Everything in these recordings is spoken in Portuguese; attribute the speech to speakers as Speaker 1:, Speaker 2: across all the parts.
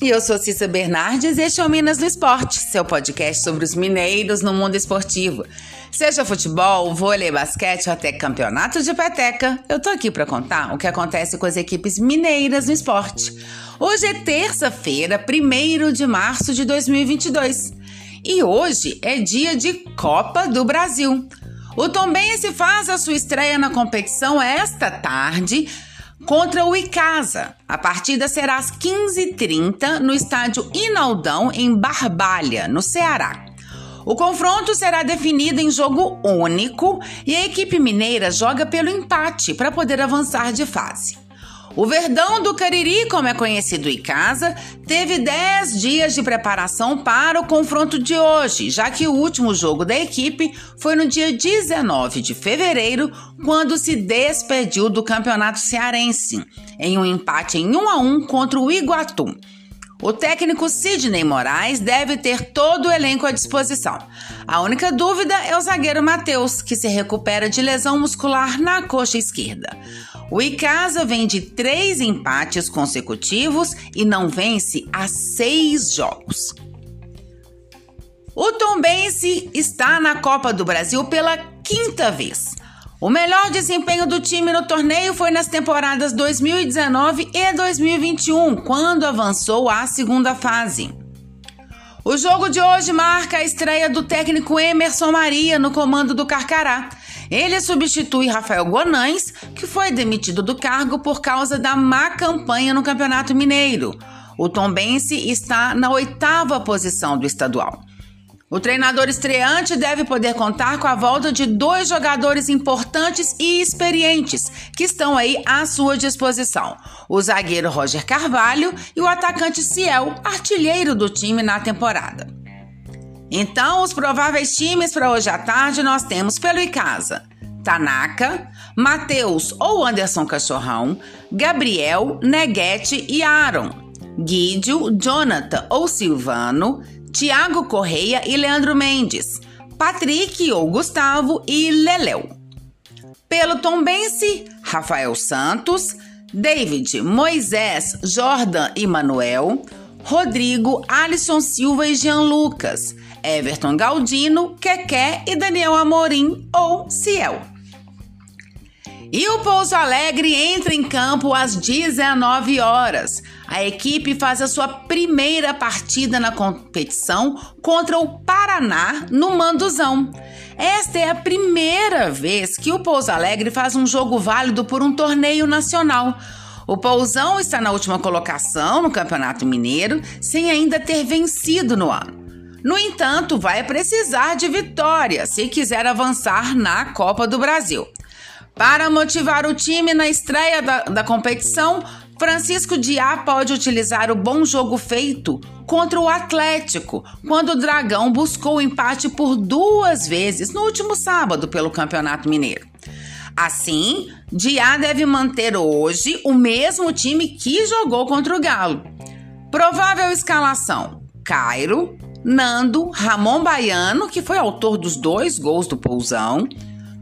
Speaker 1: E eu sou Cissa Bernardes e este é o Minas no Esporte, seu podcast sobre os mineiros no mundo esportivo. Seja futebol, vôlei, basquete ou até campeonato de peteca, eu tô aqui para contar o que acontece com as equipes mineiras no esporte. Hoje é terça-feira, 1 de março de 2022. E hoje é dia de Copa do Brasil. O Tombense faz a sua estreia na competição esta tarde contra o Icasa. A partida será às 15h30 no estádio Inaldão, em Barbalha, no Ceará. O confronto será definido em jogo único e a equipe mineira joga pelo empate para poder avançar de fase. O Verdão do Cariri, como é conhecido em casa, teve 10 dias de preparação para o confronto de hoje, já que o último jogo da equipe foi no dia 19 de fevereiro, quando se despediu do Campeonato Cearense, em um empate em 1 a 1 contra o Iguatu. O técnico Sidney Moraes deve ter todo o elenco à disposição. A única dúvida é o zagueiro Matheus, que se recupera de lesão muscular na coxa esquerda. O Icasa vem de três empates consecutivos e não vence há seis jogos. O Tombense está na Copa do Brasil pela quinta vez. O melhor desempenho do time no torneio foi nas temporadas 2019 e 2021, quando avançou à segunda fase. O jogo de hoje marca a estreia do técnico Emerson Maria no comando do Carcará. Ele substitui Rafael Gonães, que foi demitido do cargo por causa da má campanha no Campeonato Mineiro. O Tombense está na oitava posição do estadual. O treinador estreante deve poder contar com a volta de dois jogadores importantes e experientes que estão aí à sua disposição: o zagueiro Roger Carvalho e o atacante Ciel, artilheiro do time na temporada. Então, os prováveis times para hoje à tarde nós temos pelo Icasa: Tanaka, Matheus ou Anderson Cachorrão, Gabriel, Neguete e Aaron, Guídio, Jonathan ou Silvano. Tiago Correia e Leandro Mendes, Patrick ou Gustavo e Leléu. Pelo Tombense, Rafael Santos, David, Moisés, Jordan e Manuel, Rodrigo, Alisson Silva e Jean Lucas, Everton Galdino, Keké e Daniel Amorim ou Ciel. E o Pouso Alegre entra em campo às 19 horas. A equipe faz a sua primeira partida na competição contra o Paraná no Manduzão. Esta é a primeira vez que o Pouso Alegre faz um jogo válido por um torneio nacional. O Pousão está na última colocação no Campeonato Mineiro, sem ainda ter vencido no ano. No entanto, vai precisar de vitória se quiser avançar na Copa do Brasil. Para motivar o time na estreia da, da competição, Francisco Diá pode utilizar o bom jogo feito contra o Atlético, quando o Dragão buscou o empate por duas vezes no último sábado pelo Campeonato Mineiro. Assim, Diá deve manter hoje o mesmo time que jogou contra o Galo. Provável escalação: Cairo, Nando, Ramon Baiano, que foi autor dos dois gols do Pousão,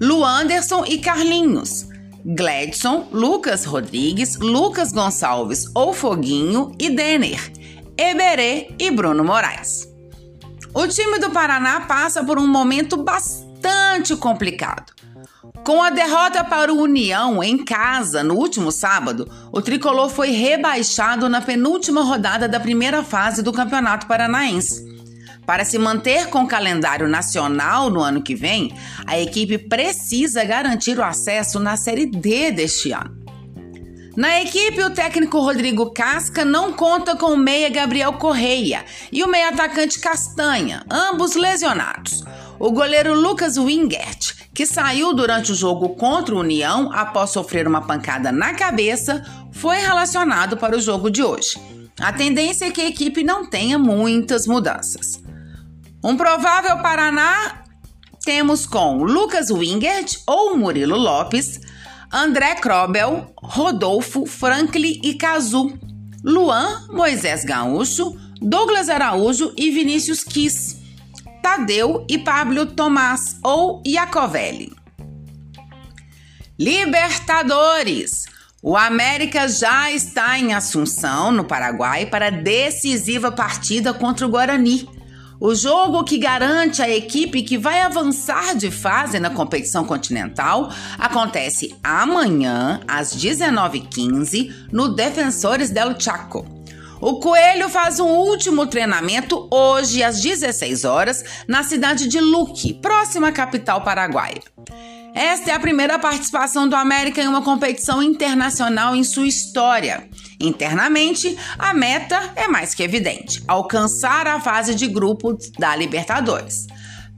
Speaker 1: Luanderson e Carlinhos, Gladson, Lucas Rodrigues, Lucas Gonçalves ou Foguinho e Denner, Eberê e Bruno Moraes. O time do Paraná passa por um momento bastante complicado. Com a derrota para o União em casa no último sábado, o tricolor foi rebaixado na penúltima rodada da primeira fase do Campeonato Paranaense. Para se manter com o calendário nacional no ano que vem, a equipe precisa garantir o acesso na Série D deste ano. Na equipe, o técnico Rodrigo Casca não conta com o meia Gabriel Correia e o meia atacante Castanha, ambos lesionados. O goleiro Lucas Wingert, que saiu durante o jogo contra o União após sofrer uma pancada na cabeça, foi relacionado para o jogo de hoje. A tendência é que a equipe não tenha muitas mudanças. Um provável Paraná temos com Lucas Wingert ou Murilo Lopes, André Krobel, Rodolfo, Franklin e Cazu, Luan, Moisés Gaúcho, Douglas Araújo e Vinícius Kiss, Tadeu e Pablo Tomás ou Iacovelli. Libertadores! O América já está em Assunção, no Paraguai, para a decisiva partida contra o Guarani. O jogo que garante a equipe que vai avançar de fase na competição continental acontece amanhã, às 19h15, no Defensores del Chaco. O Coelho faz um último treinamento hoje às 16 horas na cidade de Luque, próxima à capital paraguaia. Esta é a primeira participação do América em uma competição internacional em sua história. Internamente, a meta é mais que evidente: alcançar a fase de grupo da Libertadores.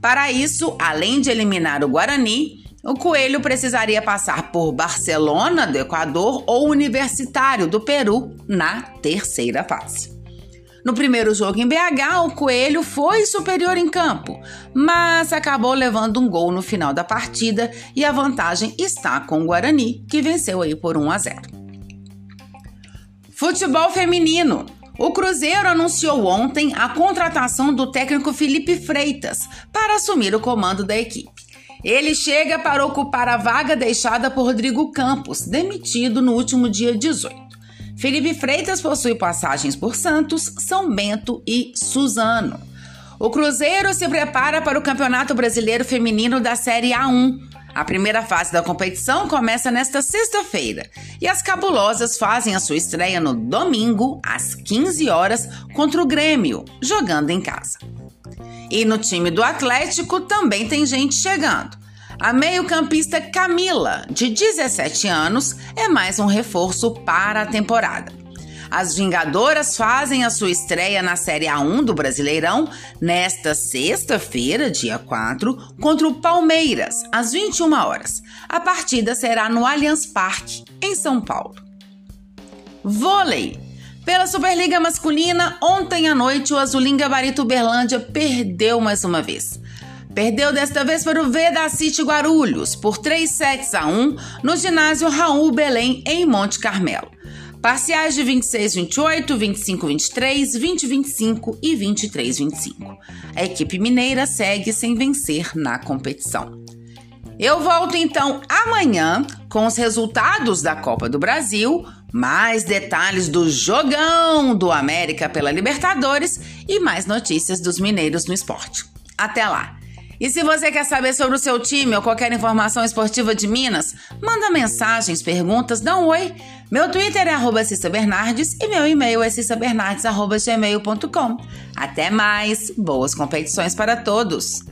Speaker 1: Para isso, além de eliminar o Guarani, o Coelho precisaria passar por Barcelona, do Equador, ou Universitário, do Peru, na terceira fase. No primeiro jogo em BH, o Coelho foi superior em campo, mas acabou levando um gol no final da partida e a vantagem está com o Guarani, que venceu aí por 1 a 0. Futebol feminino. O Cruzeiro anunciou ontem a contratação do técnico Felipe Freitas para assumir o comando da equipe. Ele chega para ocupar a vaga deixada por Rodrigo Campos, demitido no último dia 18. Felipe Freitas possui passagens por Santos, São Bento e Suzano. O Cruzeiro se prepara para o Campeonato Brasileiro Feminino da Série A1. A primeira fase da competição começa nesta sexta-feira e as cabulosas fazem a sua estreia no domingo, às 15 horas, contra o Grêmio, jogando em casa. E no time do Atlético também tem gente chegando. A meio-campista Camila, de 17 anos, é mais um reforço para a temporada. As Vingadoras fazem a sua estreia na Série A1 do Brasileirão nesta sexta-feira, dia 4, contra o Palmeiras, às 21 horas. A partida será no Allianz Parque, em São Paulo. Vôlei. Pela Superliga Masculina, ontem à noite o Azulim Gabarito Berlândia perdeu mais uma vez. Perdeu desta vez para o Veda City Guarulhos por 3 sets a 1 no ginásio Raul Belém em Monte Carmelo. Parciais de 26-28, 25-23, 20-25 e 23-25. A equipe mineira segue sem vencer na competição. Eu volto então amanhã com os resultados da Copa do Brasil, mais detalhes do jogão do América pela Libertadores e mais notícias dos mineiros no esporte. Até lá! E se você quer saber sobre o seu time ou qualquer informação esportiva de Minas, manda mensagens, perguntas, dá um oi. Meu Twitter é arroba Bernardes e meu e-mail é cissabernardes.gmail.com. Até mais! Boas competições para todos!